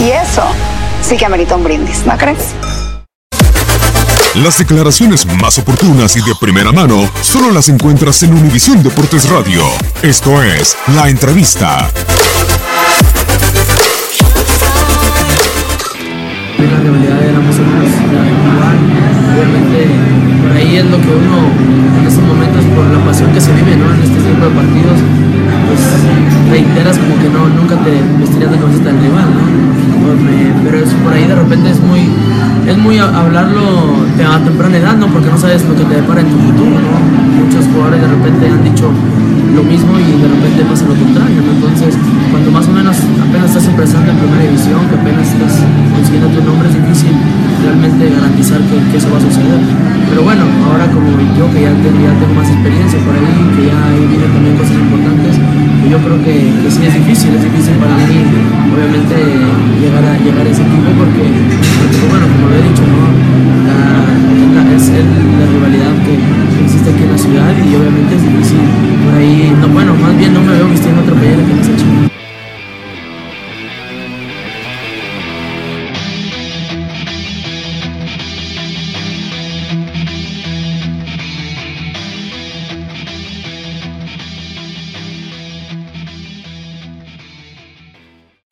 Y eso sí que amerita un brindis, ¿no crees? Las declaraciones más oportunas y de primera mano solo las encuentras en Univisión Deportes Radio. Esto es La Entrevista. la rivalidad era más o menos igual. Obviamente, por ahí es lo que uno en esos momentos, por la pasión que se vive ¿no? en este tipo de partidos, pues reiteras como que no, nunca te vestirías de camiseta del rival, ¿no? Pues, me- pero es, por ahí de repente es muy, es muy hablarlo a temprana edad, ¿no? Porque no sabes lo que te depara en tu futuro, ¿no? Muchos jugadores de repente han dicho lo mismo y de repente pasa lo contrario. Entonces, cuando más o menos apenas estás empezando en primera división, que apenas estás consiguiendo tu nombre, es difícil realmente garantizar que, que eso va a suceder. Pero bueno, ahora como yo que ya tengo, más experiencia por ahí, que ya ahí vienen también cosas importantes, pues yo creo que, sí es difícil, es difícil para mí, obviamente,